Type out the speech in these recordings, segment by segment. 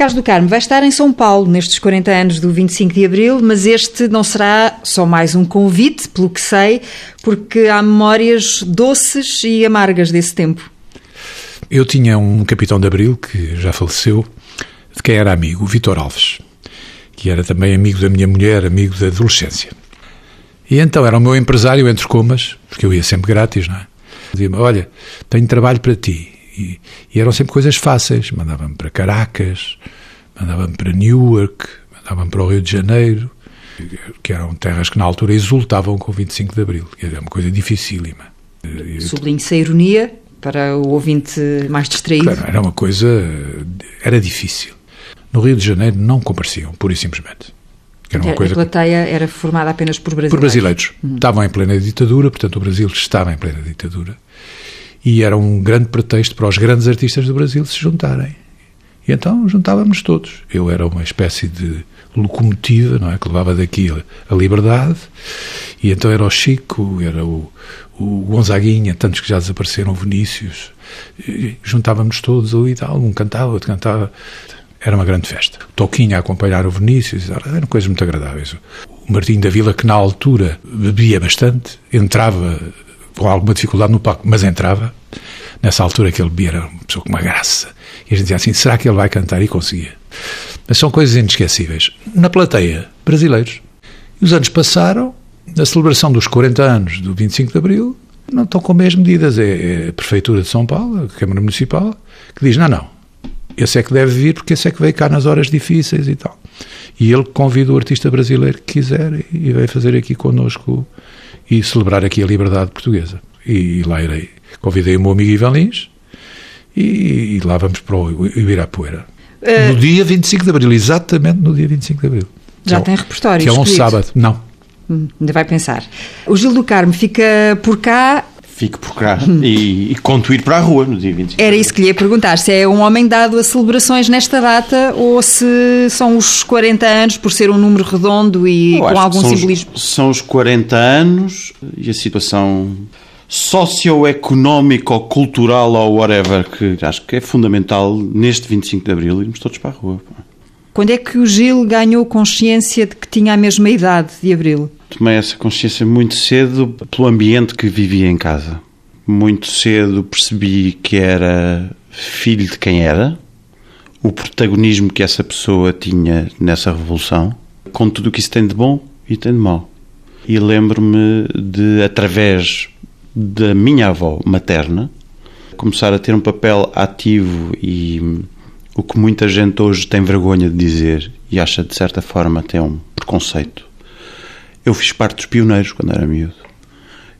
Carlos do Carmo vai estar em São Paulo nestes 40 anos do 25 de Abril, mas este não será só mais um convite, pelo que sei, porque há memórias doces e amargas desse tempo. Eu tinha um capitão de Abril que já faleceu, de quem era amigo, o Vitor Alves, que era também amigo da minha mulher, amigo da adolescência. E então era o meu empresário entre comas, porque eu ia sempre grátis, não é? Dizia-me: Olha, tenho trabalho para ti e, e eram sempre coisas fáceis. Mandavam-me para Caracas, mandavam-me para Newark, mandavam-me para o Rio de Janeiro, que eram terras que na altura exultavam com o 25 de Abril. Era uma coisa dificílima. Sublinhe-se a ironia para o ouvinte mais distraído. Claro, era uma coisa. Era difícil. No Rio de Janeiro não compareciam, pura e simplesmente. Era uma a coisa plateia era formada apenas por brasileiros. Por brasileiros. Uhum. Estavam em plena ditadura, portanto o Brasil estava em plena ditadura e era um grande pretexto para os grandes artistas do Brasil se juntarem. E então juntávamos todos. Eu era uma espécie de locomotiva, não é? Que levava daqui a, liberdade. E então era o Chico, era o, o Gonzaguinha, tantos que já desapareceram, o Vinícius. Juntávamos todos ali e tal. Um cantava, outro cantava. Era uma grande festa. O Toquinho a acompanhar o Vinícius, eram coisas muito agradáveis. O Martim da Vila, que na altura bebia bastante, entrava com alguma dificuldade no palco, mas entrava. Nessa altura que ele era uma pessoa com uma graça. E a gente dizia assim, será que ele vai cantar? E conseguia. Mas são coisas inesquecíveis. Na plateia, brasileiros. E os anos passaram, na celebração dos 40 anos do 25 de Abril, não estão com as medidas. É, é a Prefeitura de São Paulo, a Câmara Municipal, que diz, não, não, esse é que deve vir porque esse é que veio cá nas horas difíceis e tal. E ele convida o artista brasileiro que quiser e veio fazer aqui connosco e celebrar aqui a liberdade portuguesa. E lá irei. Convidei o meu amigo Ivan Lins e, e lá vamos para o Ibirapuera. Uh, no dia 25 de Abril, exatamente no dia 25 de Abril. Já é tem repertório Que é um sábado. Não. Hum, ainda vai pensar. O Gil do Carmo fica por cá fico por cá e, e conto ir para a rua no dia 25. Era isso que lhe ia perguntar, se é um homem dado a celebrações nesta data ou se são os 40 anos por ser um número redondo e Eu com algum são simbolismo. Os, são os 40 anos e a situação socioeconómica ou cultural ou whatever que acho que é fundamental neste 25 de Abril irmos todos para a rua. Quando é que o Gil ganhou consciência de que tinha a mesma idade de Abril? tomei essa consciência muito cedo pelo ambiente que vivia em casa. Muito cedo percebi que era filho de quem era, o protagonismo que essa pessoa tinha nessa revolução, com tudo o que isso tem de bom e tem de mau. E lembro-me de, através da minha avó materna, começar a ter um papel ativo e o que muita gente hoje tem vergonha de dizer e acha de certa forma até um preconceito eu fiz parte dos pioneiros quando era miúdo.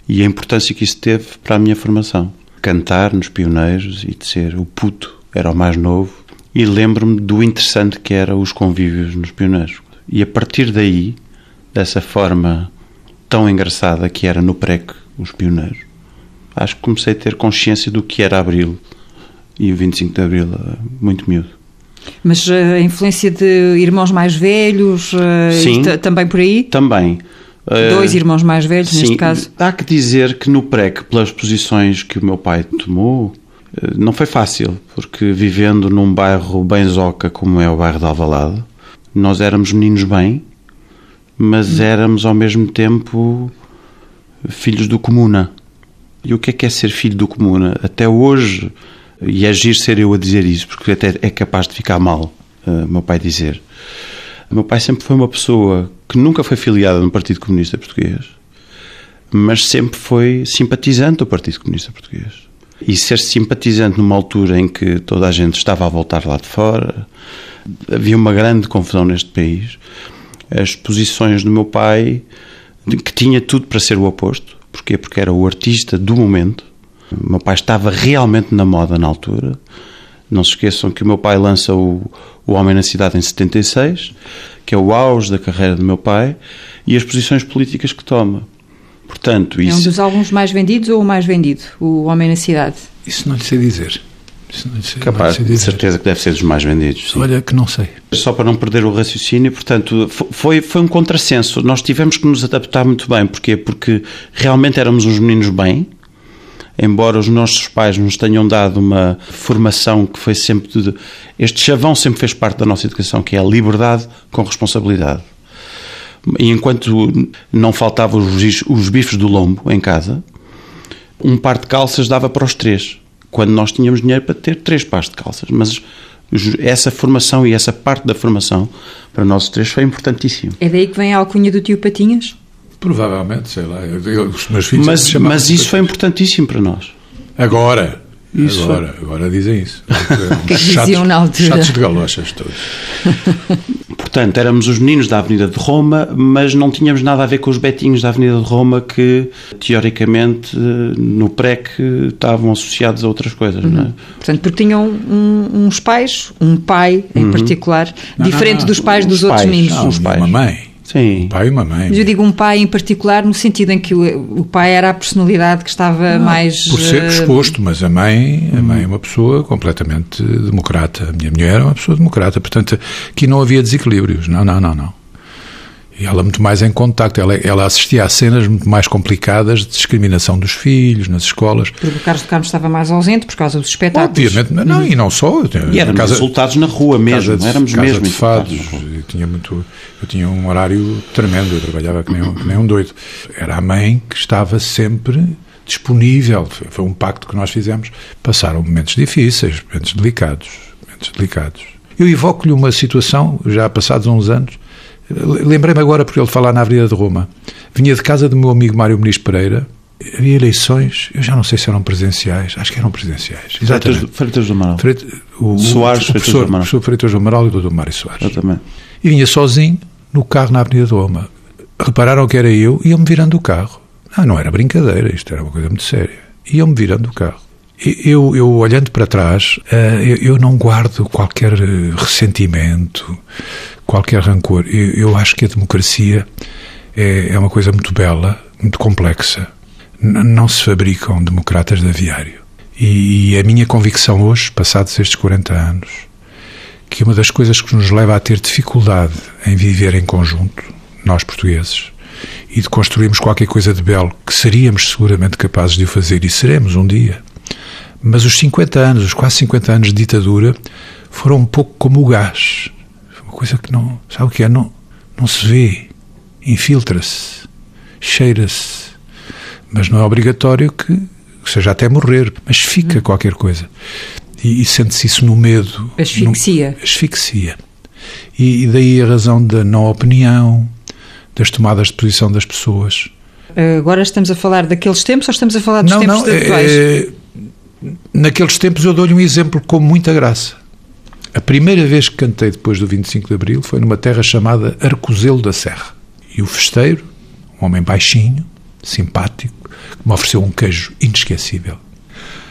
E a importância que isso teve para a minha formação. Cantar nos pioneiros e de ser o puto, era o mais novo. E lembro-me do interessante que era os convívios nos pioneiros. E a partir daí, dessa forma tão engraçada que era no PREC, os pioneiros, acho que comecei a ter consciência do que era Abril e o 25 de Abril, eh, muito miúdo. Mas eh, a influência de irmãos mais velhos, eh, Sim, também por aí? Também. Dois irmãos mais velhos, Sim, neste caso. Há que dizer que no PREC, pelas posições que o meu pai tomou, não foi fácil, porque vivendo num bairro bem zoca como é o bairro de Alvalade, nós éramos meninos bem, mas hum. éramos ao mesmo tempo filhos do comuna. E o que é que é ser filho do comuna? Até hoje e é ser eu a dizer isso, porque até é capaz de ficar mal, uh, meu pai dizer. Meu pai sempre foi uma pessoa que nunca foi filiada no Partido Comunista Português, mas sempre foi simpatizante do Partido Comunista Português. E ser simpatizante numa altura em que toda a gente estava a voltar lá de fora, havia uma grande confusão neste país. As posições do meu pai, que tinha tudo para ser o oposto, porquê? Porque era o artista do momento, o meu pai estava realmente na moda na altura. Não se esqueçam que o meu pai lança o, o Homem na Cidade em 76, que é o auge da carreira do meu pai, e as posições políticas que toma. Portanto, isso... É um dos álbuns mais vendidos ou o mais vendido, o Homem na Cidade? Isso não lhe sei dizer. Sei, Capaz, de certeza que deve ser dos mais vendidos. Sim. Olha que não sei. Só para não perder o raciocínio, portanto, foi, foi um contrassenso. Nós tivemos que nos adaptar muito bem. Porquê? Porque realmente éramos uns meninos bem, embora os nossos pais nos tenham dado uma formação que foi sempre. De, este chavão sempre fez parte da nossa educação, que é a liberdade com responsabilidade. E enquanto não faltavam os, os bifes do lombo em casa, um par de calças dava para os três. Quando nós tínhamos dinheiro para ter três pares de calças. Mas essa formação e essa parte da formação para nós três foi importantíssimo. É daí que vem a alcunha do tio Patinhas? Provavelmente, sei lá. Eu, os meus filhos mas mas isso foi importantíssimo para nós. Agora, isso agora, agora dizem isso. O que é que diziam na altura? Chatos de galochas todos. Portanto, éramos os meninos da Avenida de Roma, mas não tínhamos nada a ver com os betinhos da Avenida de Roma que, teoricamente, no PREC estavam associados a outras coisas, uhum. não é? Portanto, porque tinham um, uns pais, um pai em uhum. particular, não, diferente não, não, dos pais dos outros meninos. Não, os pais. Uma mãe. Sim. Um pai e uma mãe. Mas eu digo um pai em particular no sentido em que o, o pai era a personalidade que estava não, mais... Por ser exposto, mas a mãe, a mãe é uma pessoa completamente democrata. A minha mulher é uma pessoa democrata. Portanto, aqui não havia desequilíbrios. Não, não, não, não. E ela muito mais em contacto. Ela, ela assistia a cenas muito mais complicadas de discriminação dos filhos nas escolas. Porque o Carlos de Carmo estava mais ausente por causa dos espetáculos. Obviamente, não, e não só. E éramos casa, resultados na rua mesmo, casa, éramos casa mesmo. De fados, tinha muito, eu tinha um horário tremendo, eu trabalhava que nem, um, que nem um doido. Era a mãe que estava sempre disponível. Foi um pacto que nós fizemos. Passaram momentos difíceis, momentos delicados, momentos delicados. Eu evoco-lhe uma situação, já passados uns anos, Lembrei-me agora porque ele fala na Avenida de Roma. Vinha de casa do meu amigo Mário Muniz Pereira. Havia eleições, eu já não sei se eram presenciais, acho que eram presenciais. Exatamente. Freitas do Amaral. Freit, o, Soares, o, o professor, do Amaral. Freitas do Amaral e o doutor Mário Soares. Exatamente. E vinha sozinho no carro na Avenida de Roma. Repararam que era eu e iam-me virando o carro. Ah, não era brincadeira, isto era uma coisa muito séria. Iam-me virando o carro. Eu, eu, olhando para trás, eh, eu não guardo qualquer eh, ressentimento, qualquer rancor. Eu, eu acho que a democracia é, é, uma coisa muito bela, muito complexa. Não se fabricam democratas de aviário. E, e a minha convicção hoje, passados estes 40 anos, que uma das coisas que nos leva a ter dificuldade em viver em conjunto, nós portugueses, e de construirmos qualquer coisa de belo que seríamos seguramente capazes de o fazer e seremos um dia, mas os 50 anos, os quase 50 anos de ditadura, foram um pouco como o gás. Uma coisa que não. Sabe o que é? Não, não se vê, infiltra-se, cheira-se. Mas não é obrigatório que seja até morrer, mas fica hum. qualquer coisa. E, e sente-se isso no medo. Asfixia. No, asfixia. E, e daí a razão da não opinião, das tomadas de posição das pessoas. Agora estamos a falar daqueles tempos ou estamos a falar dos não, tempos não, atuais? É, naqueles tempos eu dou-lhe um exemplo com muita graça. A primeira vez que cantei depois do 25 de Abril foi numa terra chamada Arcozelo da Serra. E o festeiro, um homem baixinho, simpático, me ofereceu um queijo inesquecível.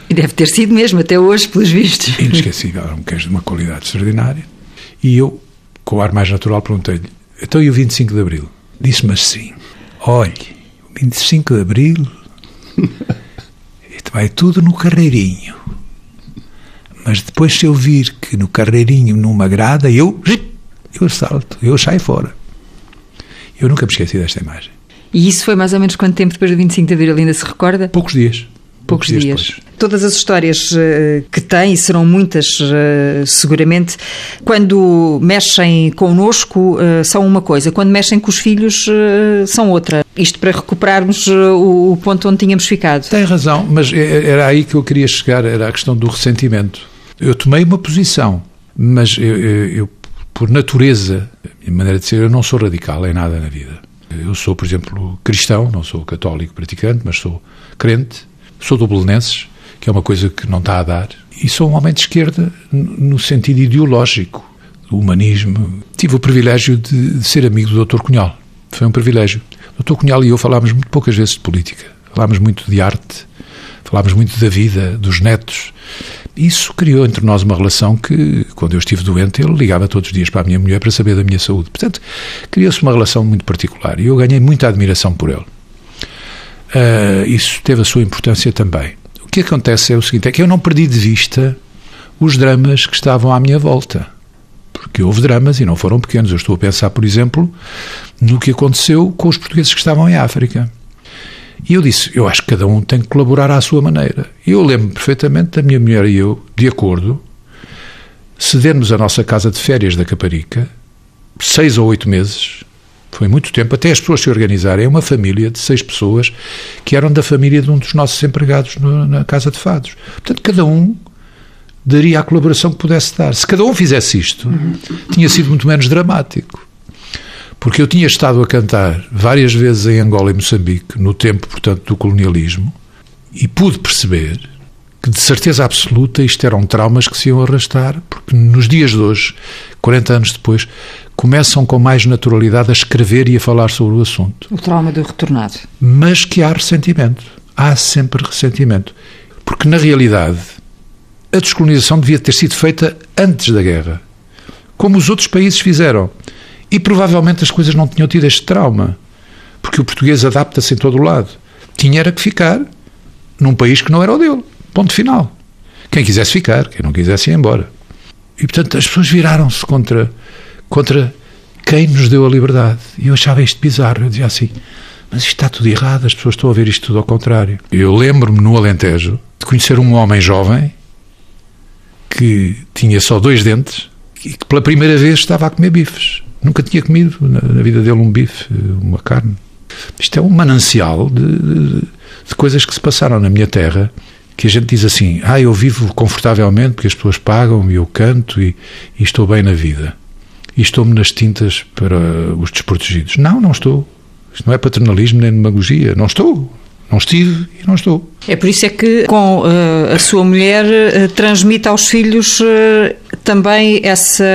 E deve ter sido mesmo, até hoje, pelos vistos. Inesquecível, era um queijo de uma qualidade extraordinária. E eu, com o ar mais natural, perguntei-lhe: então e o 25 de Abril? Disse-me assim: olhe, o 25 de Abril vai tudo no carreirinho. Mas depois, se eu vir que no carreirinho não me agrada, eu, eu salto, eu saio fora. Eu nunca me esqueci desta imagem. E isso foi mais ou menos quanto tempo depois do 25 de Abril ainda se recorda? Poucos dias. Poucos, dias. dias. Todas as histórias uh, que tem, e serão muitas uh, seguramente, quando mexem connosco uh, são uma coisa, quando mexem com os filhos são outra. Isto para recuperarmos o, o, ponto onde tínhamos ficado. Tem razão, mas é, é, era aí que eu queria chegar, era a questão do ressentimento. Eu tomei uma posição, mas eu, eu, eu por natureza, minha maneira de ser, eu não sou radical em nada na vida. Eu sou, por exemplo, cristão, não sou católico praticante, mas sou crente Sou do Belenenses, que é uma coisa que não está a dar, e sou um homem de esquerda no sentido ideológico, do humanismo. Tive o privilégio de, ser amigo do Dr. Cunhal. Foi um privilégio. O Dr. Cunhal e eu falámos muito poucas vezes de política. Falámos muito de arte, falámos muito da vida, dos netos. Isso criou entre nós uma relação que, quando eu estive doente, ele ligava todos os dias para a minha mulher para saber da minha saúde. Portanto, criou-se uma relação muito particular e eu ganhei muita admiração por ele. Uh, isso teve a sua importância também. O que acontece é o seguinte: é que eu não perdi de vista os dramas que estavam à minha volta. Porque houve dramas e não foram pequenos. Eu estou a pensar, por exemplo, no que aconteceu com os portugueses que estavam em África. E eu disse, eu acho que cada um tem que colaborar à sua maneira. E eu lembro perfeitamente da minha mulher e eu, de acordo, cedermos a nossa casa de férias da Caparica, seis ou oito meses, foi muito tempo, até as pessoas se organizarem. É uma família de seis pessoas que eram da família de um dos nossos empregados no, na Casa de Fados. Portanto, cada um daria a colaboração que pudesse dar. Se cada um fizesse isto, tinha sido muito menos dramático. Porque eu tinha estado a cantar várias vezes em Angola e Moçambique, no tempo, portanto, do colonialismo, e pude perceber que, de certeza absoluta, isto eram traumas que se iam arrastar, porque nos dias de hoje, 40 anos depois, começam com mais naturalidade a escrever e a falar sobre o assunto. O trauma do retornado. Mas que há ressentimento. Há sempre ressentimento. Porque, na realidade, a descolonização devia ter sido feita antes da guerra, como os outros países fizeram. E provavelmente as coisas não tinham tido este trauma, porque o português adapta-se em todo o lado. Tinha era que ficar num país que não era o dele. Ponto final. Quem quisesse ficar, quem não quisesse ir embora. E portanto as pessoas viraram-se contra, contra quem nos deu a liberdade. E eu achava isto bizarro. Eu dizia assim: mas isto está tudo errado, as pessoas estão a ver isto tudo ao contrário. Eu lembro-me no Alentejo de conhecer um homem jovem que tinha só dois dentes e que pela primeira vez estava a comer bifes. Nunca tinha comido na, na vida dele um bife, uma carne. Isto é um manancial de, de, de, coisas que se passaram na minha terra que a gente diz assim: ah, eu vivo confortavelmente porque as pessoas pagam e eu canto e, e estou bem na vida. E estou-me nas tintas para os desprotegidos. Não, não estou. Isto não é paternalismo nem demagogia. Não estou. Não estive e não estou. É por isso é que com uh, a sua mulher uh, transmite aos filhos uh, também essa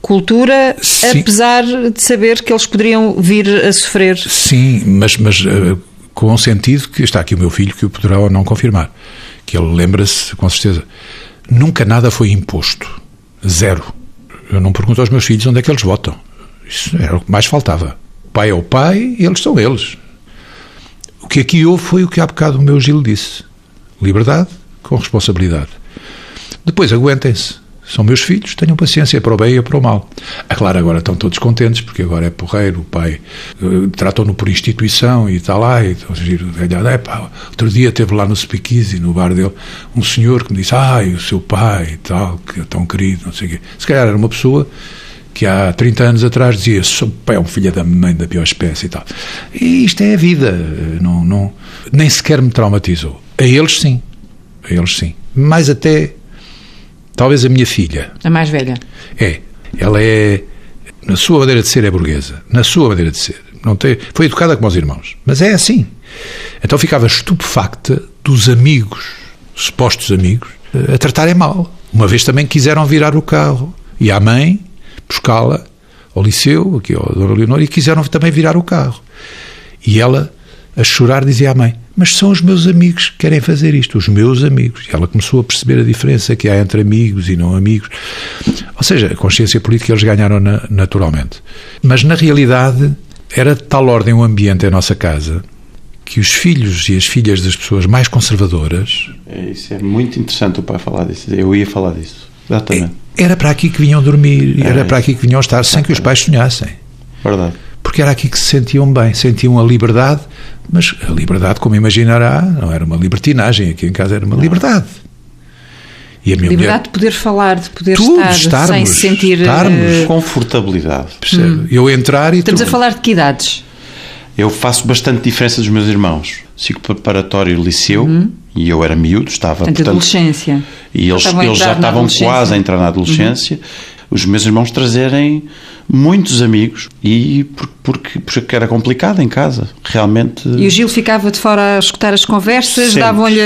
cultura, Sim. apesar de saber que eles poderiam vir a sofrer. Sim, mas, mas com um sentido que está aqui o meu filho que o poderá ou não confirmar, que ele lembra-se com certeza. Nunca nada foi imposto. Zero. Eu não pergunto aos meus filhos onde é que eles votam. Isso era o que mais faltava. O pai é o pai e eles são eles. O que aqui houve foi o que há bocado o meu Gil disse: liberdade com responsabilidade. Depois aguentem-se. São meus filhos, tenham paciência para o bem e para o mal. É claro, agora estão todos contentes, porque agora é porreiro, o pai uh, tratou-no por instituição e está lá, e giro, é, pá, outro dia teve lá no Speakeasy, no bar dele, um senhor que me disse, ai, o seu pai e tal, que é tão querido, não sei o quê. Se calhar era uma pessoa que há 30 anos atrás dizia seu pai é um filho da mãe da pior espécie e tal. E isto é a vida, não, não, nem sequer me traumatizou. A eles sim, a eles sim. Mais até, talvez a minha filha. A mais velha. É, ela é, na sua maneira de ser é burguesa, na sua maneira de ser. Não tem, foi educada como os irmãos, mas é assim. Então ficava estupefacta dos amigos, supostos amigos, a tratarem mal. Uma vez também quiseram virar o carro. E a mãe buscá-la ao liceu, aqui ao Dona Leonor, e quiseram também virar o carro. E ela, a chorar, dizia à mãe: Mas são os meus amigos que querem fazer isto, os meus amigos. E ela começou a perceber a diferença que há entre amigos e não amigos. Ou seja, a consciência política eles ganharam na, naturalmente. Mas, na realidade, era de tal ordem o ambiente em nossa casa que os filhos e as filhas das pessoas mais conservadoras. É, isso é muito interessante o pai falar disso. Eu ia falar disso. Exatamente. É, era para aqui que vinham dormir, é. era para aqui que vinham estar, sem que os pais sonhassem. Verdade. Porque era aqui que se sentiam bem, sentiam a liberdade, mas a liberdade, como imaginará, não era uma libertinagem, aqui em casa era uma não. liberdade. E a minha liberdade mulher, de poder falar, de poder tudo, estar estarmos, sem sentir estarmos, uh... confortabilidade. Percebe? Hum. Eu entrar e Estamos tu... a falar de que idades? Eu faço bastante diferença dos meus irmãos. Ciclo preparatório liceu, uhum. e eu era miúdo, estava. Portanto, portanto adolescência. E eles, eles já estavam quase a entrar na adolescência. Uhum. Os meus irmãos trazerem muitos amigos e porque, porque era complicado em casa, realmente. E o Gil ficava de fora a escutar as conversas, davam-lhe,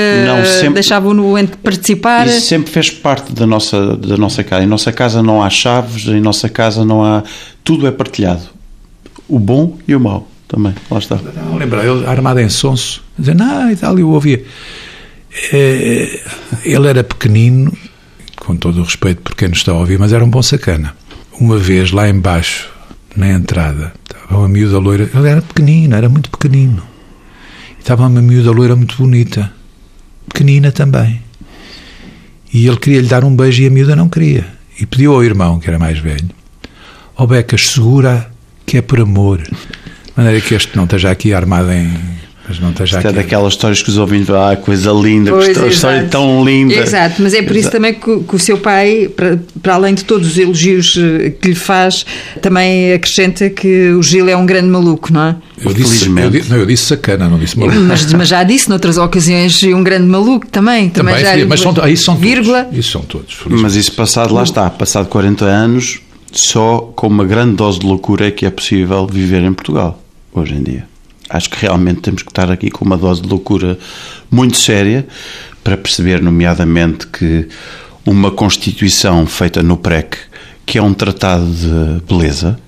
deixavam-no participar. Isso sempre fez parte da nossa, da nossa casa. Em nossa casa não há chaves, em nossa casa não há. Tudo é partilhado. O bom e o mau também, lá está. Não, lembra, ele armado em sonso, dizendo, ah, e tal, eu ouvia. É, ele era pequenino, com todo o respeito por quem nos está a ouvir, mas era um bom sacana. Uma vez, lá embaixo, na entrada, estava uma miúda loira, ele era pequenino, era muito pequenino. Estava uma miúda loira muito bonita, pequenina também. E ele queria lhe dar um beijo e a miúda não queria. E pediu ao irmão, que era mais velho, ó Becas, segura que é por amor maneira que este não esteja aqui armado em, Mas não esteja Isto é aqui. daquelas histórias que os ouvintes ah, coisa linda, Pois, que história, exato. tão linda. Exato, mas é por isso Exato. também que, que o seu pai, para, para além de todos os elogios eh, que lhe faz, também acrescenta que o Gil é um grande maluco, não é? Eu disse, eu, não, eu disse sacana, não disse maluco. Mas, mas já disse noutras ocasiões um grande maluco também. Também, Também, já mas são, isso são vírgula. todos. Isso são todos. Mas isso passado, lá está, passado 40 anos, só com uma grande dose de loucura é que é possível viver em Portugal, hoje em dia. Acho que realmente temos que estar aqui com uma dose de loucura muito séria para perceber, nomeadamente, que uma Constituição feita no PREC, que é um tratado de beleza,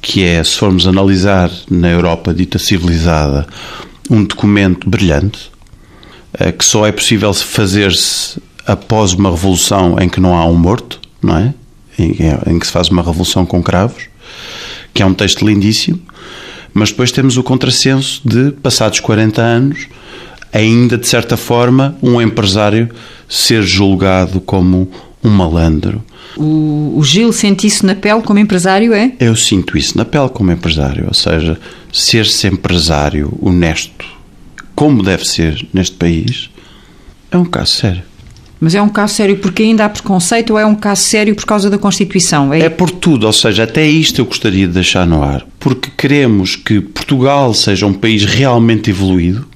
que é, se formos analisar na Europa dita civilizada, um documento brilhante, eh, que só é possível fazer-se após uma revolução em que não há um morto, não é? Em, em que se faz uma revolução com cravos, que é um texto lindíssimo, mas depois temos o contrassenso de, passados 40 anos, ainda de certa forma, um empresário ser julgado como um malandro. O, o Gil sente isso na pele como empresário, é? Eu sinto isso na pele como empresário, ou seja, ser-se empresário honesto, como deve ser neste país, é um caso sério. Mas é um caso sério porque ainda há preconceito ou é um caso sério por causa da Constituição? É por tudo, ou seja, até isto eu gostaria de deixar no ar, porque queremos que Portugal seja um país realmente evoluído,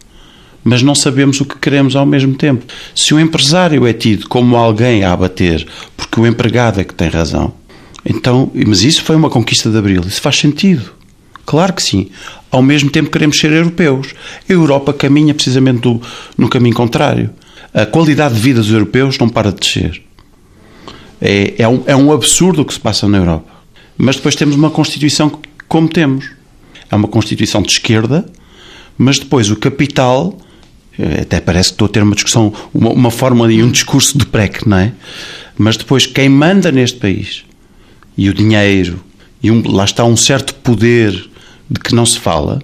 mas não sabemos o que queremos ao mesmo tempo. Se o empresário é tido como alguém a abater porque o empregado é que tem razão, então, mas isso foi uma conquista de Abril, isso faz sentido. Claro que sim. Ao mesmo tempo queremos ser europeus. A Europa caminha precisamente do, no caminho contrário. A qualidade de vida dos europeus não para de descer. É, é, um, é um absurdo o que se passa na Europa. Mas depois temos uma Constituição como temos. É uma Constituição de esquerda, mas depois o capital. eh, Até parece que estou a ter uma discussão, uma, uma fórmula e um discurso de PREC, não é? Mas depois quem manda neste país e o dinheiro, e um, lá está um certo poder de que não se fala,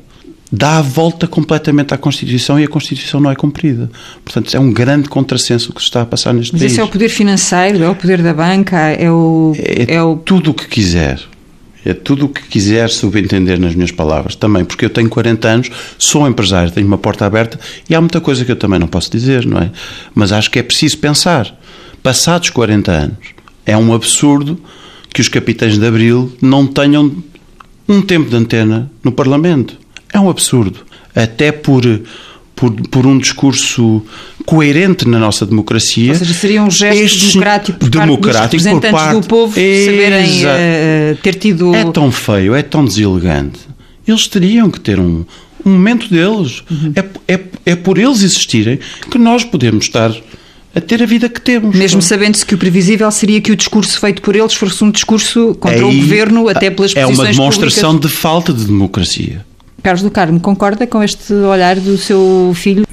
dá a volta completamente à Constituição e a Constituição não é cumprida. Portanto, é um grande contrassenso o que se está a passar neste Mas país. esse é o poder financeiro, é o poder da banca, é o. É, É o tudo o que quiser. É tudo o que quiser subentender nas minhas palavras. Também, porque eu tenho 40 anos, sou empresário, tenho uma porta aberta e há muita coisa que eu também não posso dizer, não é? Mas acho que é preciso pensar. Passados 40 anos, é um absurdo que os capitães de Abril não tenham um tempo de antena no Parlamento. É um absurdo. Até por, por, por um discurso coerente na nossa democracia. Ou seja, seria um gesto Este- democrático por parte dos democrático por representantes parte- do povo saberem eh, ter tido. É tão feio, é tão deselegante. Eles teriam que ter um, um momento deles. Uhum. É, é, é por eles existirem que nós podemos estar a ter a vida que temos. Mesmo sabendo-se que o previsível seria que o discurso feito por eles fosse um discurso contra o Aí governo, até pelas É posições uma demonstração públicas. de falta de democracia. Carlos do Carmo, concorda com este olhar do seu filho?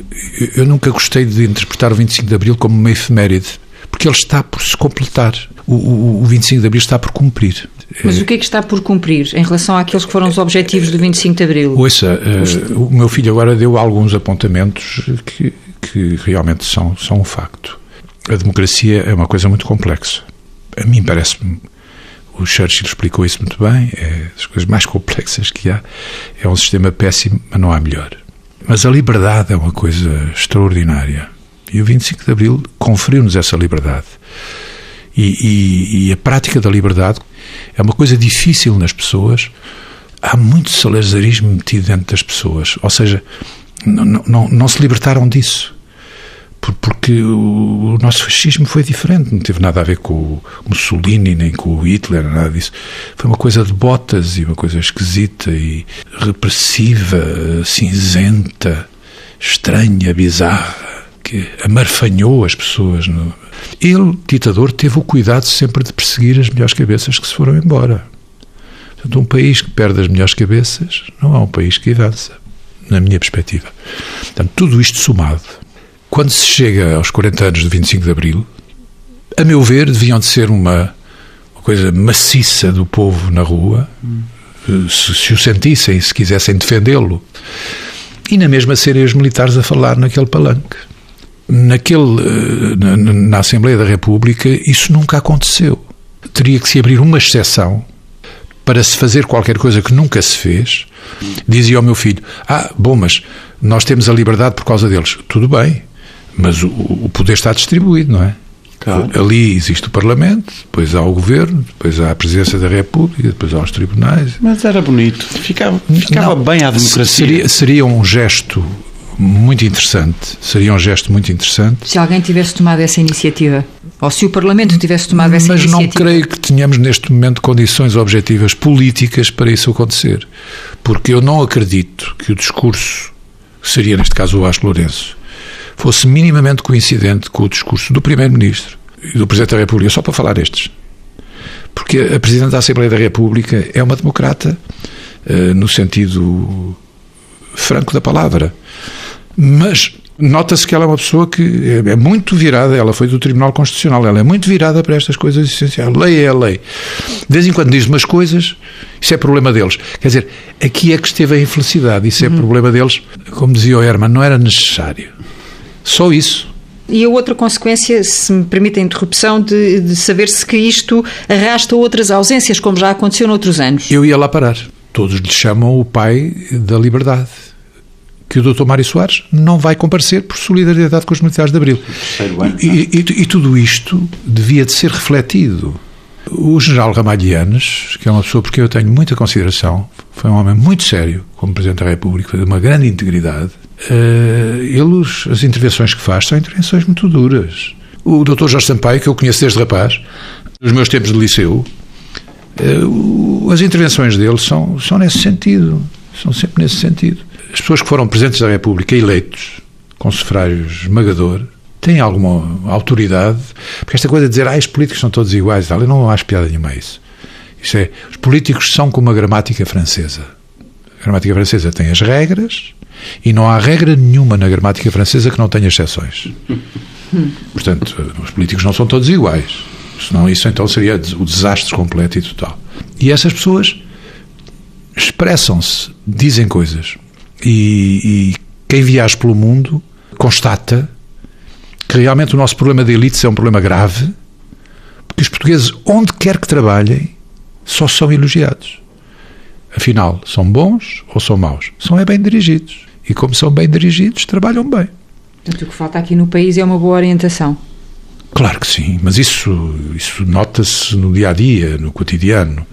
Eu- nunca gostei de interpretar o 25 de Abril como uma efeméride, porque ele está por se completar. O, o, o 25 de Abril está por cumprir. Mas o que é que está por cumprir em relação àqueles que foram os objetivos do 25 de Abril? Ouça, eh, o meu filho agora deu alguns apontamentos que, que realmente são, são um facto. A democracia é uma coisa muito complexa. A mim parece-me, o Churchill explicou isso muito bem, é das coisas mais complexas que há. É um sistema péssimo, mas não há melhor. Mas a liberdade é uma coisa extraordinária. E o 25 de Abril conferiu-nos essa liberdade. E, e- e a prática da liberdade é uma coisa difícil nas pessoas. Há muito salazarismo metido dentro das pessoas. Ou seja, não- não, não se libertaram disso. Por- Porque o, nosso fascismo foi diferente. Não teve nada a ver com o Mussolini, nem com o Hitler, nada disso. Foi uma coisa de botas e uma coisa esquisita e repressiva, cinzenta, estranha, bizarra, que amarfanhou as pessoas. Ele, ditador, teve o cuidado sempre de perseguir as melhores cabeças que se foram embora. Portanto, um país que perde as melhores cabeças não é um país que avança, na minha perspectiva. Portanto, tudo isto somado, quando se chega aos 40 anos de 25 de Abril, a meu ver, deviam de ser uma, uma coisa maciça do povo na rua, se, se o sentissem, se quisessem defendê-lo. E na mesma serem os militares a falar naquele palanque. Naquele, eh, na, na- na Assembleia da República, isso nunca aconteceu. Teria que se abrir uma exceção para se fazer qualquer coisa que nunca se fez, dizia ao meu filho: Ah, bom, mas nós temos a liberdade por causa deles. Tudo bem, mas o, o poder está distribuído, não é? Claro. Ali existe o Parlamento, depois há o Governo, depois há a Presidência da República, depois há os tribunais. Mas era bonito, ficava, ficava não, bem à democracia. Seria, seria um gesto muito interessante, seria um gesto muito interessante. Se alguém tivesse tomado essa iniciativa, ou se o Parlamento tivesse tomado essa Mas iniciativa. Mas não creio que tenhamos neste momento condições objetivas políticas para isso acontecer. Porque eu não acredito que o discurso, que seria neste caso o Vasco Lourenço, fosse minimamente coincidente com o discurso do Primeiro-Ministro e do Presidente da República, só para falar estes. Porque a Presidente da Assembleia da República é uma democrata, eh, no sentido franco da palavra. Mas nota-se que ela é uma pessoa que é, é muito virada, ela foi do Tribunal Constitucional, ela é muito virada para estas coisas essenciais. Lei é a lei. De vez em quando diz umas coisas, isso é problema deles. Quer dizer, aqui é que esteve a infelicidade, isso é uhum. problema deles. Como dizia o Herman, não era necessário. Só isso. E a outra consequência, se me permite a interrupção, de, de saber-se que isto arrasta outras ausências, como já aconteceu noutros anos. Eu ia lá parar. Todos lhe chamam o pai da liberdade que o Dr. Mário Soares não vai comparecer por solidariedade com os militares de Abril. E, e, e, tudo isto devia de ser refletido. O general Ramalhianes, que é uma pessoa por quem eu tenho muita consideração, foi um homem muito sério como Presidente da República, de uma grande integridade. Uh, ele, as intervenções que faz são intervenções muito duras. O Dr. Jorge Sampaio, que eu conheço desde rapaz, nos meus tempos de liceu, uh, as intervenções dele são, são nesse sentido. São sempre nesse sentido as pessoas que foram presidentes da República eleitos com sufrágio esmagador têm alguma autoridade, porque esta coisa de dizer, ah, os políticos são todos iguais, tal, eu não acho piada nenhuma a isso. Isso é, os políticos são como a gramática francesa. A gramática francesa tem as regras e não há regra nenhuma na gramática francesa que não tenha exceções. Portanto, os políticos não são todos iguais. Senão isso então seria o desastre completo e total. E essas pessoas expressam-se, dizem coisas e, e quem viaja pelo mundo constata que realmente o nosso problema de elites é um problema grave, porque os portugueses, onde quer que trabalhem, só são elogiados. Afinal, são bons ou são maus? São é bem dirigidos. E como são bem dirigidos, trabalham bem. Portanto, o que falta aqui no país é uma boa orientação. Claro que sim, mas isso, isso nota-se no dia a dia, no cotidiano.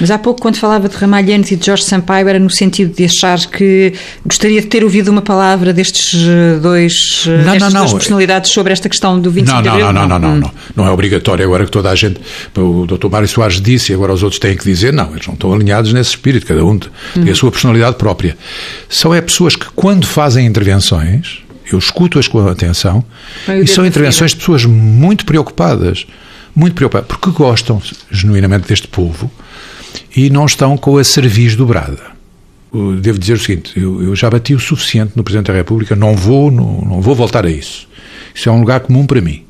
Mas há pouco, quando falava de Ramalhianes e de Jorge Sampaio, era no sentido de achar que gostaria de ter ouvido uma palavra destes eh, dois, eh, não, destas não, não. personalidades sobre esta questão do 25 não, de Abril? Não, não, não, não, não, não. é obrigatório agora que toda a gente. O Dr. Mário Soares disse e agora os outros têm que dizer. Não, eles não estão alinhados nesse espírito, cada um tem a sua personalidade própria. São é pessoas que, quando fazem intervenções, eu escuto-as com atenção, e são intervenções de pessoas muito preocupadas, muito preocupadas, porque gostam genuinamente deste povo e não estão com a cerviz dobrada. Devo dizer o seguinte: eu, eu, já bati o suficiente no Presidente da República, não vou, não, não vou voltar a isso. Isso é um lugar comum para mim.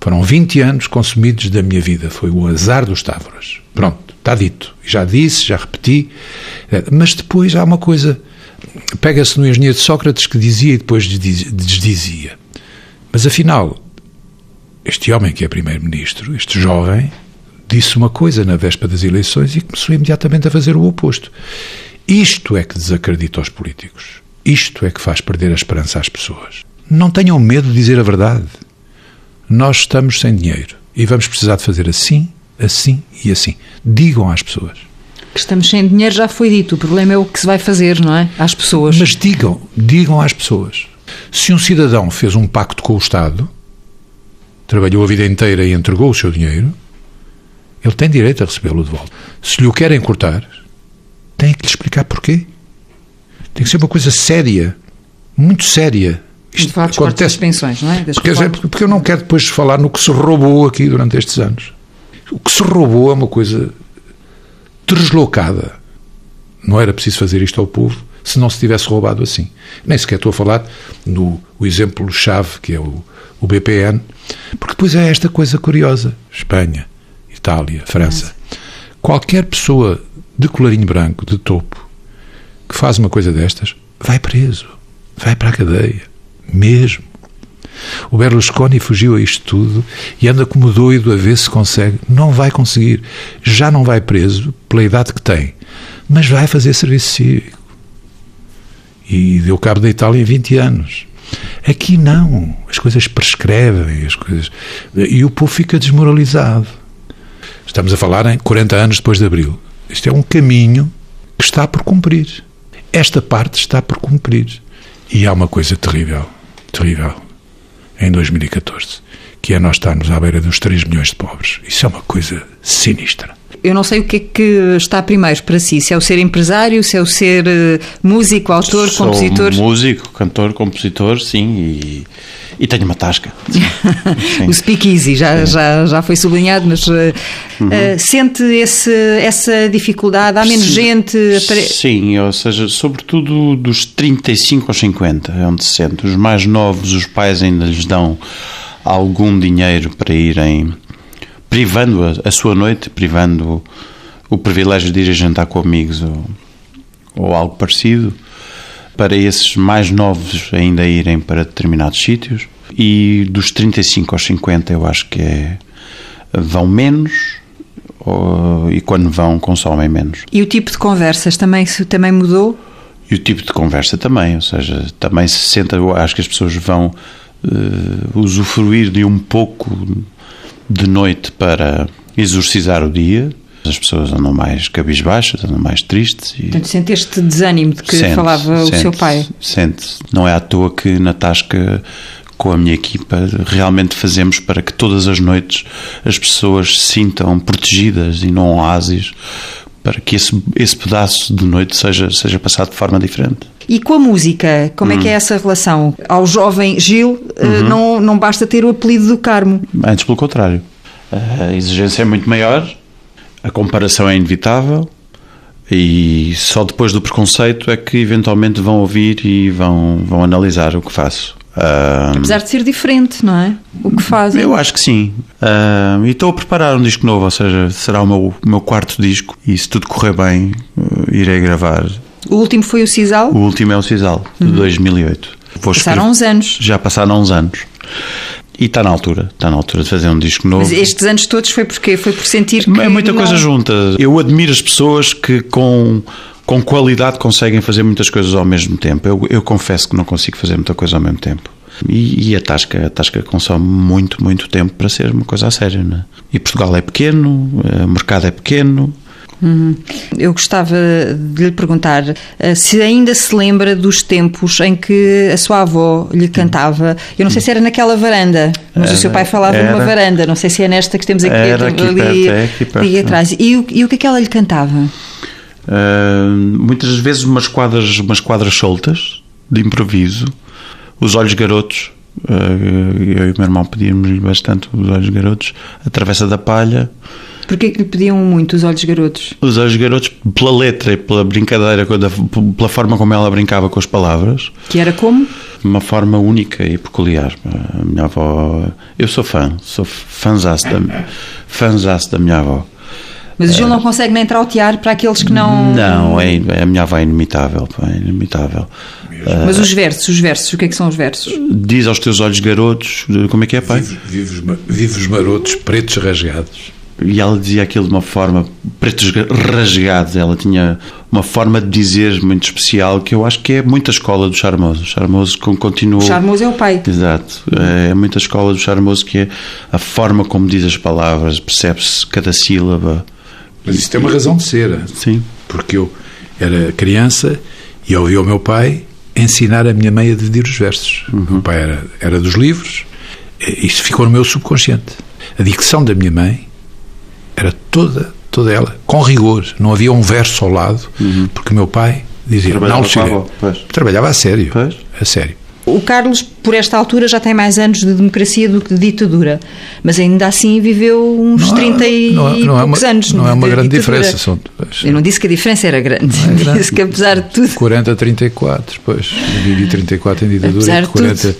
Foram 20 anos consumidos da minha vida, foi o azar dos Távoras. Pronto, está dito. Já disse, já repeti. Mas depois há uma coisa. Pega-se no engenheiro de Sócrates que dizia e depois desdizia. Mas afinal, este homem que é primeiro-ministro, este jovem, disse uma coisa na véspera das eleições e começou imediatamente a fazer o oposto. Isto é que desacredita os políticos. Isto é que faz perder a esperança às pessoas. Não tenham medo de dizer a verdade. Nós estamos sem dinheiro e vamos precisar de fazer assim, assim e assim. Digam às pessoas. Que estamos sem dinheiro já foi dito. O problema é o que se vai fazer, não é? Às pessoas. Mas digam, digam às pessoas. Se um cidadão fez um pacto com o Estado, trabalhou a vida inteira e entregou o seu dinheiro, ele tem direito a recebê-lo de volta. Se lhe o querem cortar, tem que lhe explicar porquê. Tem que ser uma coisa séria, muito séria. Isto acontece das pensões, não é? Das porque, porque eu não quero depois falar no que se roubou aqui durante estes anos. O que se roubou é uma coisa deslocada. Não era preciso fazer isto ao povo se não se tivesse roubado assim. Nem sequer estou a falar no exemplo-chave que é o, o BPN, porque depois é esta coisa curiosa. Espanha, Itália, França. Qualquer pessoa de colarinho branco, de topo, que faz uma coisa destas, vai preso, vai para a cadeia, mesmo. O Berlusconi fugiu a isto tudo e anda como doido a ver se consegue. Não vai conseguir. Já não vai preso pela idade que tem, mas vai fazer serviço cívico. E deu cabo da Itália em 20 anos. Aqui não. As coisas prescrevem, as coisas... e o povo fica desmoralizado. Estamos a falar em 40 anos depois de Abril. Isto é um caminho que está por cumprir. Esta parte está por cumprir. E há uma coisa terrível, terrível, em 2014, que é nós estarmos à beira dos 3 milhões de pobres. Isso é uma coisa sinistra. Eu não sei o que é que está primeiro para si, se é o ser empresário, se é o ser uh, músico, autor, Sou compositor. músico, cantor, compositor, sim, e, e tenho uma tasca. O speakeasy já, já, já foi sublinhado, mas uh, uhum. uh, sente esse, essa dificuldade? Há menos sim, gente? Apare... Sim, ou seja, sobretudo dos 35 aos 50, é onde se sente. Os mais novos, os pais ainda lhes dão algum dinheiro para irem privando a, a sua noite, privando o privilégio de ir a jantar com amigos ou, ou algo parecido, para esses mais novos ainda irem para determinados sítios. E dos 35 aos 50 eu acho que é, vão menos ou, e quando vão consomem menos. E o tipo de conversas também, também mudou? E o tipo de conversa também, ou seja, também se senta, eu acho que as pessoas vão uh, usufruir de um pouco de noite para exorcizar o dia. As pessoas andam mais cabisbaixas, andam mais tristes. E... Portanto, sente este desânimo de que sente, falava sente, o seu pai. Sente. Não é à toa que na Tasca, com a minha equipa, realmente fazemos para que todas as noites as pessoas se sintam protegidas e não oásis, para que esse, esse pedaço de noite seja, seja passado de forma diferente. E com a música, como é que é essa relação? Ao jovem Gil, uhum. não, não basta ter o apelido do Carmo. Antes, pelo contrário. A exigência é muito maior, a comparação é inevitável e só depois do preconceito é que eventualmente vão ouvir e vão, vão analisar o que faço. Uh, Apesar de ser diferente, não é? O que fazem. Eu acho que sim. Uh, e estou a preparar um disco novo, ou seja, será o meu, meu quarto disco e se tudo correr bem, uh, irei gravar o último foi o Cisal? O último é o Cisal, de uhum. 2008. Vou passaram uns anos. Já passaram uns anos. E está na altura, está na altura de fazer um disco novo. Mas estes anos todos foi porque foi por sentir que é muita não... coisa junta. Eu admiro as pessoas que com com qualidade conseguem fazer muitas coisas ao mesmo tempo. Eu, eu confesso que não consigo fazer muita coisa ao mesmo tempo. E, e, a tasca, a tasca consome muito, muito tempo para ser uma coisa a sério, né? E Portugal é pequeno, o mercado é pequeno, Uhum. Eu gostava de lhe perguntar uh, se ainda se lembra dos tempos em que a sua avó lhe cantava. Eu não sei se era naquela varanda, mas era, o seu pai falava era, numa varanda. Não sei se é nesta que temos aqui, era aqui ali, perto, é aqui, perto. ali atrás. E e o que é que ela lhe cantava? Uh, muitas vezes umas quadras, umas quadras soltas de improviso, os olhos garotos. Uh, eu e o meu irmão pedíamos bastante os olhos garotos, a travessa da palha. Porquê que lhe pediam muito os olhos garotos? Os olhos garotos pela letra e pela brincadeira, pela forma como ela brincava com as palavras. Que era como? Uma forma única e peculiar. A minha avó... Eu sou fã, sou fãzaço da, fãzaço da minha avó. Mas o Gil não consegue nem trautear para aqueles que não... Não, é, a minha avó é inimitável, é inimitável. Mas os versos, os versos, o que é que são os versos? Diz aos teus olhos garotos, como é que é, pai? Vivos, vivos marotos, pretos rasgados e ela dizia aquilo de uma forma pretos rasgados, ela tinha uma forma de dizer muito especial que eu acho que é muita escola do Charmoso. O Charmoso continua. O Charmoso é o pai. Exato. É muita escola do Charmoso que é a forma como diz as palavras, percebe-se cada sílaba. Mas isso tem uma razão de ser. Sim. Porque eu era criança e ouvi o meu pai ensinar a minha mãe a dividir os versos. Uhum. O meu pai era, era dos livros, isso ficou no meu subconsciente. A dicção da minha mãe era toda, toda ela, com rigor. Não havia um verso ao lado, uhum. porque meu pai dizia, trabalhava não, trabalhava a sério, pois. a sério. O Carlos, por esta altura, já tem mais anos de democracia do que de ditadura, mas ainda assim viveu uns não, 30 e não, não poucos é uma, anos. Não é uma grande ditadura. diferença. São, Eu não disse que a diferença era grande, é grande. disse que apesar de tudo. 40 a 34, pois. Vivi 34 em ditadura apesar de 40.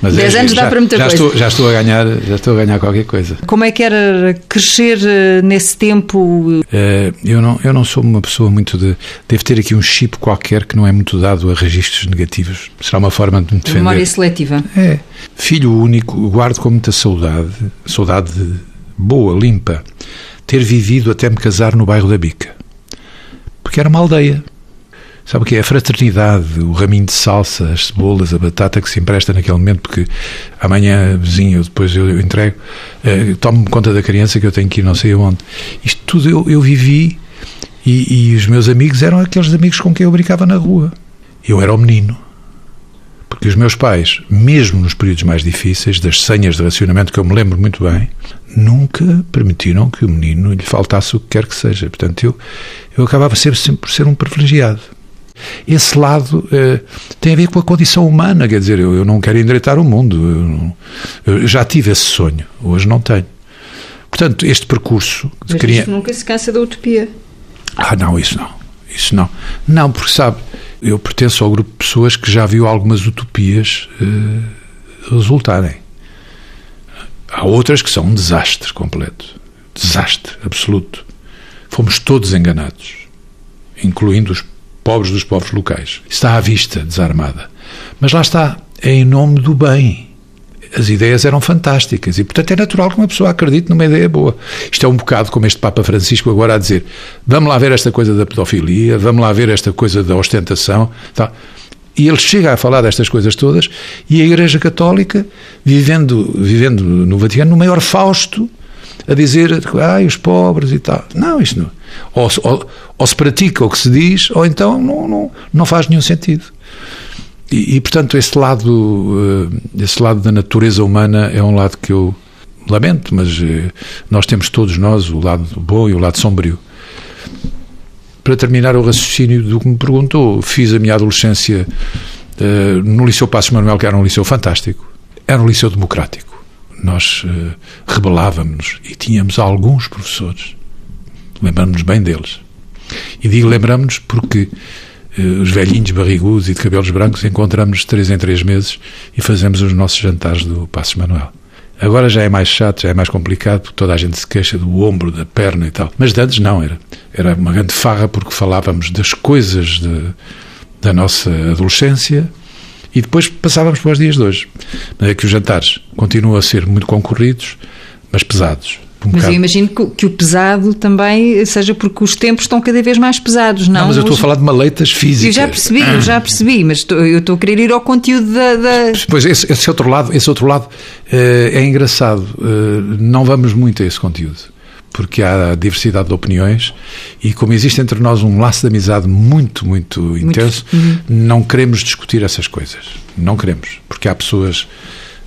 Mas 10 é, anos já, dá para muita já coisa. Estou, já, estou a ganhar, já estou a ganhar qualquer coisa. Como é que era crescer eh, nesse tempo? É, eu, não, eu não sou uma pessoa muito de. Devo ter aqui um chip qualquer que não é muito dado a registros negativos. Será uma forma de defender. Memória seletiva. É. Filho único, guardo com muita saudade, saudade boa, limpa, ter vivido até me casar no bairro da Bica. Porque era uma aldeia. Sabe o que é? A fraternidade, o raminho de salsa, as cebolas, a batata que se empresta naquele momento, porque amanhã, vizinho, depois eu entrego, eh, tomo conta da criança que eu tenho que ir não sei aonde. Isto tudo eu, eu vivi e, e os meus amigos eram aqueles amigos com quem eu brincava na rua. Eu era o menino. Porque os meus pais, mesmo nos períodos mais difíceis, das senhas de racionamento que eu me lembro muito bem, nunca permitiram que o menino lhe faltasse o que quer que seja. Portanto, eu, eu acabava sempre, sempre por ser um privilegiado. Esse lado eh, tem a ver com a condição humana, quer dizer, eu, eu não quero endireitar o mundo. Eu, não, eu, já tive esse sonho, hoje não tenho. Portanto, este percurso de Mas criança. nunca se cansa da utopia. Ah, não, isso não. Isso não. Não, porque sabe, eu pertenço ao grupo de pessoas que já viu algumas utopias eh, resultarem. Há outras que são um desastre completo. Desastre absoluto. Fomos todos enganados, incluindo os pobres dos povos locais. Está à vista, desarmada. Mas lá está, é em nome do bem. As ideias eram fantásticas e, portanto, é natural que uma pessoa acredite numa ideia boa. Isto é um bocado como este Papa Francisco agora a dizer: vamos lá ver esta coisa da pedofilia, vamos lá ver esta coisa da ostentação. Tá. E ele chega a falar destas coisas todas e a Igreja Católica, vivendo, vivendo no Vaticano, no maior fausto, a dizer, ai, os pobres e tal. Não, isto não. Ou, ou, ou se pratica o que se diz, ou então não, não, não faz nenhum sentido. E, e, portanto, esse lado, eh, esse lado da natureza humana é um lado que eu lamento, mas eh, nós temos todos nós o lado bom e o lado sombrio. Para terminar o raciocínio do que me perguntou, fiz a minha adolescência uh, no Liceu Passos Manuel, que era um liceu fantástico. Era um liceu democrático nós uh, rebelávamos e tínhamos alguns professores. Lembramos-nos bem deles. E digo lembramos-nos porque os velhinhos barrigudos e de cabelos brancos encontramos de três em três meses e fazemos os nossos jantares do Passos Manuel. Agora já é mais chato, já é mais complicado, porque toda a gente se queixa do ombro, da perna e tal. Mas de antes não, era, era uma grande farra porque falávamos das coisas de, da nossa adolescência, e depois passávamos para os dias de hoje. É que os jantares continuam a ser muito concorridos, mas pesados. Um mas bocado. eu imagino que, que, o pesado também seja porque os tempos estão cada vez mais pesados, não? Não, mas eu estou a falar de maleitas físicas. Eu já percebi, eu já percebi, mas estou, eu estou a querer ir ao conteúdo da... da... Pois, esse, esse, outro lado, esse outro lado uh, é engraçado. Uh, não vamos muito a esse conteúdo porque há diversidade de opiniões e como existe entre nós um laço de amizade muito, muito, muito. intenso, uhum. não queremos discutir essas coisas. Não queremos, porque há pessoas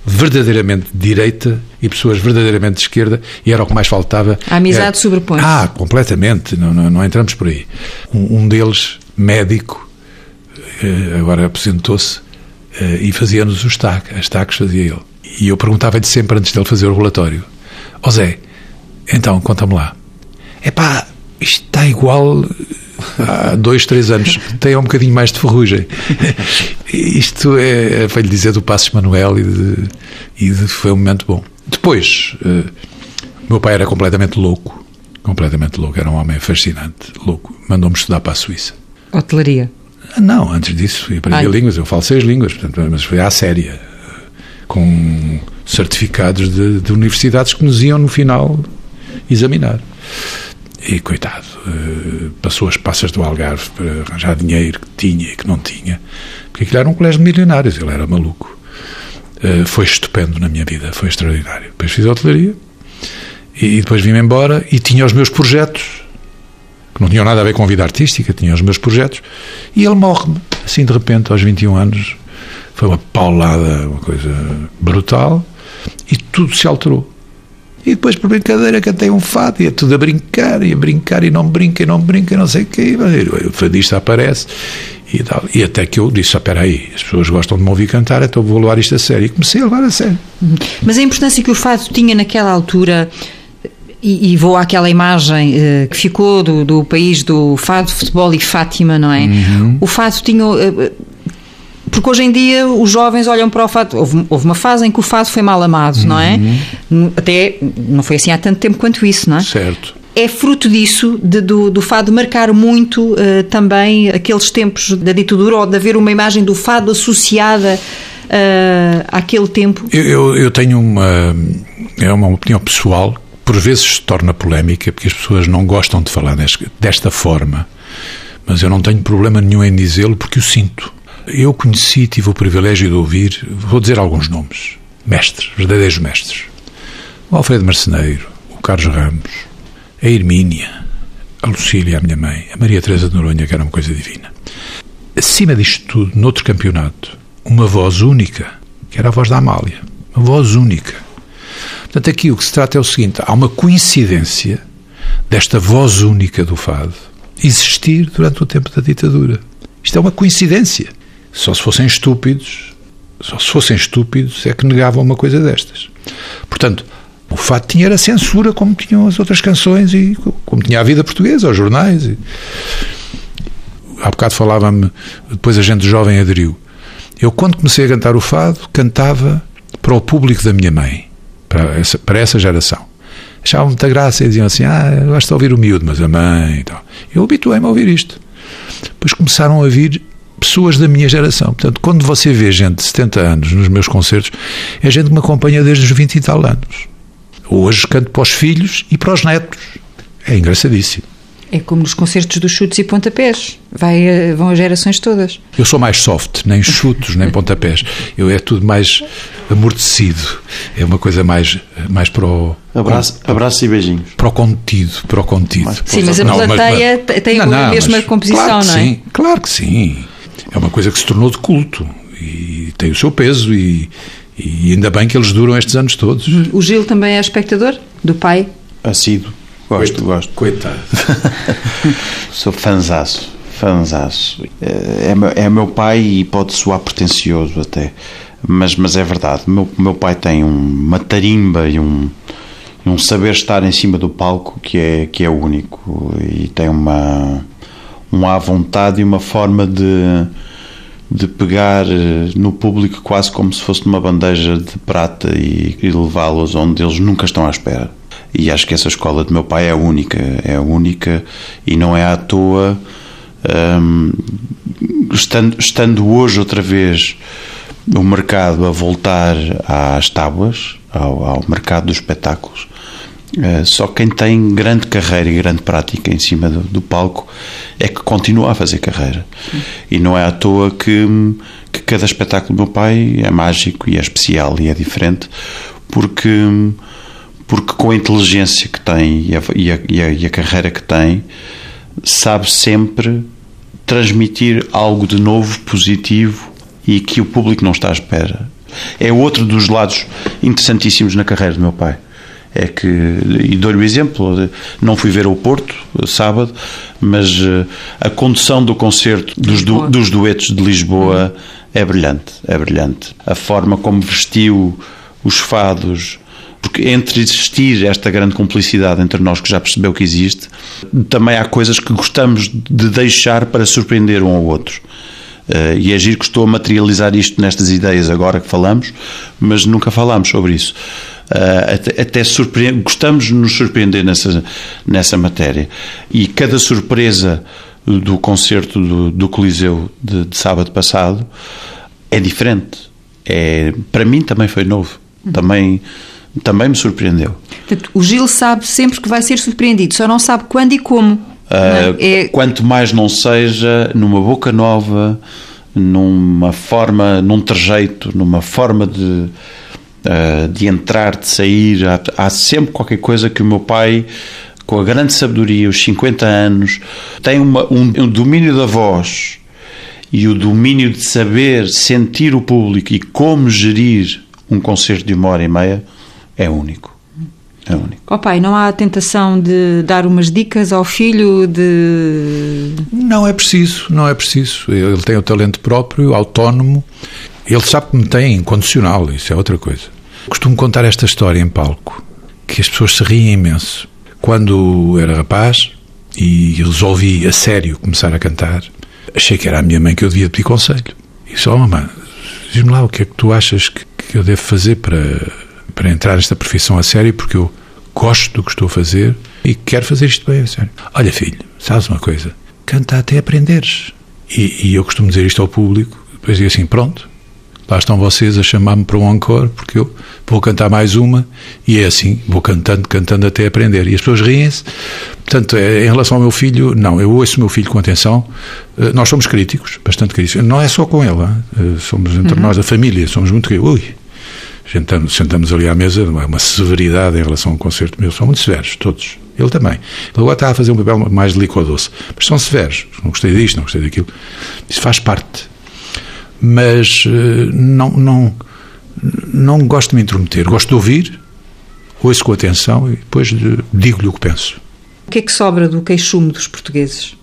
verdadeiramente de direita e pessoas verdadeiramente de esquerda e era o que mais faltava. A amizade sobrepõe -se. Ah, completamente, não, não, não, entramos por aí. Um, um médico, eh, agora aposentou-se eh, e fazia-nos os TAC, as TACs fazia ele. E eu perguntava-lhe sempre antes dele fazer o relatório, ó oh Zé, então, conta-me lá. É pá, isto está igual há dois, três anos. Tem um bocadinho mais de ferrugem. Isto é, é para lhe dizer do Passos Manuel e, de, e de, foi um momento bom. Depois, uh, meu pai era completamente louco. Completamente louco. Era um homem fascinante, louco. Mandou-me estudar para a Suíça. Hotelaria? Não, antes disso fui aprender línguas. Eu falo seis línguas, portanto, mas foi à séria. Com certificados de, de universidades que nos iam no final examinar. E, coitado, eh, passou as passas do Algarve para arranjar dinheiro que tinha e que não tinha, porque aquilo era um colégio de milionários, ele era maluco. Eh, foi estupendo na minha vida, foi extraordinário. Depois fiz a hotelaria e depois vim-me embora e tinha os meus projetos, que não tinham nada a ver com a vida artística, tinha os meus projetos, e ele morre-me, assim de repente, aos 21 anos. Foi uma paulada, uma coisa brutal, e tudo se alterou. E depois, por brincadeira, cantei um fado, e é tudo a brincar, e a brincar, e não brinca, e não brinca, e não sei o quê. E o fadista aparece, e tal. E até que eu disse: ah, espera aí, as pessoas gostam de me ouvir cantar, então vou levar isto a sério. E comecei a levar a sério. Mas a importância que o fado tinha naquela altura. E, e vou àquela imagem uh, que ficou do, do país do fado, futebol e Fátima, não é? Uhum. O fado tinha. Uh, porque hoje em dia os jovens olham para o fado. Houve, houve uma fase em que o fado foi mal amado, uhum. não é? Uhum. Até não foi assim há tanto tempo quanto isso, não é? Certo. É fruto disso, de, do, do fado marcar muito uh, também aqueles tempos da ditadura ou de haver uma imagem do fado associada uh, àquele tempo? Eu, eu, eu, tenho uma, é uma opinião pessoal, por vezes se torna polémica, porque as pessoas não gostam de falar desta, desta forma, mas eu não tenho problema nenhum em dizê-lo porque o sinto. Eu conheci, tive o privilégio de ouvir, vou dizer alguns nomes, mestres, verdadeiros mestres. O Alfredo Marceneiro, o Carlos Ramos, a Hermínia, a Lucília, a minha mãe, a Maria Teresa de Noronha, que era uma coisa divina. Acima disto tudo, noutro campeonato, uma voz única, que era a voz da Amália. Uma voz única. Portanto, aqui o que se trata é o seguinte: há uma coincidência desta voz única do fado existir durante o tempo da ditadura. Isto é uma coincidência. Só se fossem estúpidos, só se fossem estúpidos é que negavam uma coisa destas. Portanto, o fato tinha era censura, como tinham as outras canções e como tinha a vida portuguesa, os jornais. E... Há bocado falava-me, depois a gente jovem aderiu. Eu, quando comecei a cantar o fado, cantava para o público da minha mãe, para essa, para essa geração. Achavam muita graça e diziam assim: Ah, gosto de ouvir o miúdo, mas a mãe e tal. Eu habituei-me a ouvir isto. Depois começaram a vir pessoas da minha geração. Portanto, quando você vê gente de 70 anos nos meus concertos, é gente que me acompanha desde os 20 e tal anos. Hoje canto para os filhos e para os netos. É engraçadíssimo. É como nos concertos dos chutes e pontapés. Vai, eh, vão as gerações todas. Eu sou mais soft, nem chutos, nem pontapés. Eu é tudo mais amortecido. É uma coisa mais, mais para o. Abraço, abraço e beijinhos. Para o contido. Para o contido. sim, mas a não, plateia mas, mas, tem não, a mesma composição, claro não é? Sim, claro que sim. É uma coisa que se tornou de culto e tem o seu peso e, e ainda bem que eles duram estes anos todos. O Gil também é espectador do pai? Assíduo. Gosto, Coitado. gosto. Coitado. Sou fanzaço. Fanzaço. É, é, é meu pai e pode soar pretencioso até. Mas, mas é verdade. Meu, meu pai tem uma tarimba e um, um saber estar em cima do palco que é, que é único. E tem uma, uma à vontade e uma forma de de pegar eh, no público quase como se fosse numa bandeja de prata e, e levá-los onde eles nunca estão à espera. E acho que essa escola de meu pai é única, é única e não é à toa. Um, estando, estando hoje outra vez o mercado a voltar às tábuas, ao, ao mercado dos espetáculos, só quem tem grande carreira e grande prática em cima do, do, palco é que continua a fazer carreira. E não é à toa que, que cada espetáculo do meu pai é mágico e é especial e é diferente, porque porque com a inteligência que tem e a, e a, e a, e a carreira que tem, sabe sempre transmitir algo de novo, positivo e que o público não está à espera. É outro dos lados interessantíssimos na carreira do meu pai. É que, e dou-lhe o exemplo, não fui ver ao Porto, sábado, mas eh, a condução do concerto dos, du, dos duetos de Lisboa é brilhante, é brilhante. A forma como vestiu os fados, porque entre existir esta grande cumplicidade entre nós que já percebeu que existe, também há coisas que gostamos de deixar para surpreender um ao outro. Uh, e é giro que estou a materializar isto nestas ideias agora que falamos, mas nunca falámos sobre isso. Uh, até, até gostamos de nos surpreender nessa, nessa matéria. E cada surpresa do concerto do, do Coliseu de, de, sábado passado é diferente. É, para mim também foi novo. Também também me surpreendeu. Portanto, o Gil sabe sempre que vai ser surpreendido, só não sabe quando e como. Uh, é... Quanto mais não seja numa boca nova, numa forma, num trejeito, numa forma de, uh, de entrar, de sair, há, há sempre qualquer coisa que o meu pai com a grande sabedoria, os 50 anos, tem uma, um, um, domínio da voz e o domínio de saber sentir o público e como gerir um concerto de uma hora e meia é único. É único. Oh pai, não há a tentação de dar umas dicas ao filho de. Não é preciso, não é preciso. Ele tem o talento próprio, autónomo. Ele sabe que me tem incondicional, isso é outra coisa. Costumo contar esta história em palco, que as pessoas se riem imenso. Quando era rapaz e resolvi a sério começar a cantar, achei que era a minha mãe que eu devia pedir conselho. E só, oh, mamãe, diz-me lá o que é que tu achas que, que eu devo fazer para para entrar nesta profissão a sério, porque eu gosto do que estou a fazer e quero fazer isto bem a sério. Olha, filho, sabes uma coisa? Canta até aprenderes. E, e eu costumo dizer isto ao público, depois digo assim: pronto, lá estão vocês a chamar-me para um encore, porque eu vou cantar mais uma, e é assim, vou cantando, cantando até aprender. E as pessoas riem-se. Portanto, é, em relação ao meu filho, não, eu ouço o meu filho com atenção. Eh, nós somos críticos, bastante críticos. Não é só com ele, hein? somos entre uhum. nós, a família, somos muito críticos. Ui, sentamos, sentamos ali à mesa, uma severidade em relação ao concerto meu, são muito severos, todos. Ele também. Ele agora está a fazer um papel mais delicado doce, mas são severos. Não gostei disto, não gostei daquilo. Isso faz parte. Mas eh, não, não, não gosto de me intrometer. Gosto de ouvir, ouço com atenção e depois digo-lhe o que penso. O que é que sobra do queixume dos portugueses?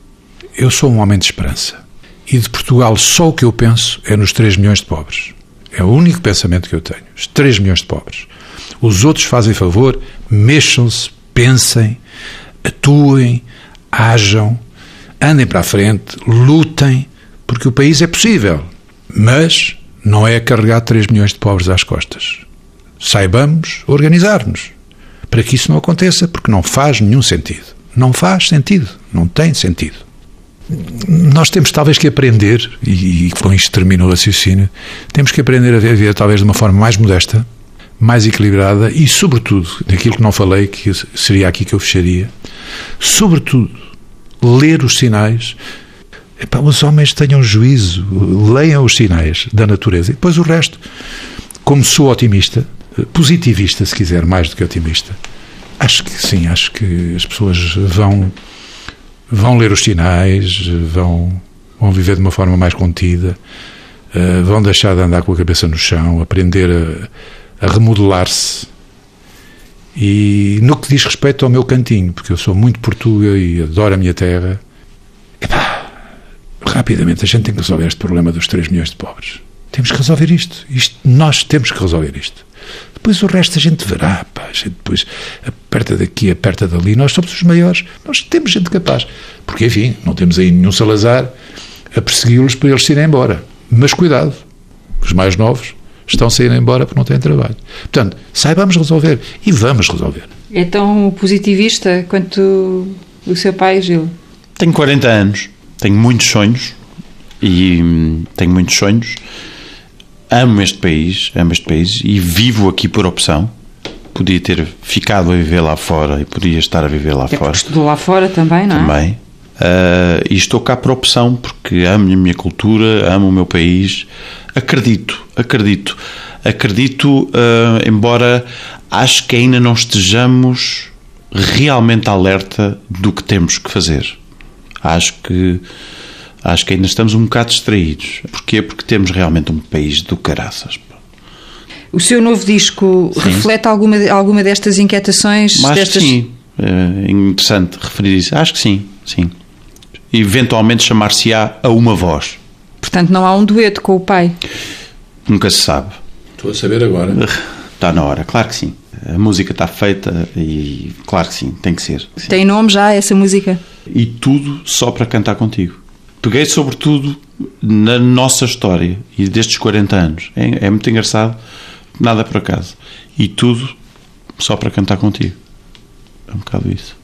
Eu sou um homem de esperança. E de Portugal só o que eu penso é nos 3 milhões de pobres. É o único pensamento que eu tenho. Os 3 milhões de pobres. Os outros fazem favor, mexam-se, pensem, atuem, ajam, andem para a frente, lutem, porque o país é possível. Mas não é carregar 3 milhões de pobres às costas. Saibamos organizar-nos para que isso não aconteça, porque não faz nenhum sentido. Não faz sentido, não tem sentido. Nós temos talvez que aprender, e com isto termina o raciocínio, temos que aprender a viver talvez de uma forma mais modesta, mais equilibrada e, sobretudo, daquilo que não falei, que seria aqui que eu fecharia, sobretudo, ler os sinais. Epá, os homens tenham juízo, leiam os sinais da natureza e depois o resto. Como sou otimista, positivista, se quiser, mais do que otimista, acho que sim, acho que as pessoas vão vão ler os sinais, vão, vão viver de uma forma mais contida, uh, vão deixar de andar com a cabeça no chão, aprender a, a remodelar-se. E no que diz respeito ao meu cantinho, porque eu sou muito portuga e adoro a minha terra, rapidamente a gente tem que resolver este problema dos 3 milhões de pobres. Temos que resolver isto. isto. Nós temos que resolver isto. Depois o resto a gente verá, pá, a gente depois aperta daqui, aperta dali. Nós somos os maiores, nós temos gente capaz. Porque, enfim, não temos aí nenhum Salazar a persegui-los para eles se irem embora. Mas cuidado, os mais novos estão a sair embora porque não têm trabalho. Portanto, saibamos resolver e vamos resolver. É tão positivista quanto o seu pai, Gil? Tenho 40 anos, tenho muitos sonhos e hum, tenho muitos sonhos amo este país, amo este país e vivo aqui por opção. Podia ter ficado a viver lá fora e podia estar a viver lá é fora. Estou lá fora também, não é? Também. Uh, e estou cá por opção porque amo a minha cultura, amo o meu país. Acredito, acredito, acredito, uh, embora acho que ainda não estejamos realmente alerta do que temos que fazer. Acho que acho que ainda estamos um bocado distraídos. Porquê? Porque temos realmente um país do caraças. O seu novo disco sim. reflete alguma, alguma destas inquietações? Acho destas... que sim. É interessante referir isso. Acho que sim, sim. Eventualmente chamar-se-á a uma voz. Portanto, não há um dueto com o pai? Nunca se sabe. Estou a saber agora. Está na hora, claro que sim. A música está feita e claro que sim, tem que ser. Sim. Tem nome já essa música? E tudo só para cantar contigo peguei sobretudo na nossa história e destes 40 anos. É, é muito engraçado, nada por acaso. E tudo só para cantar contigo. É um bocado isso.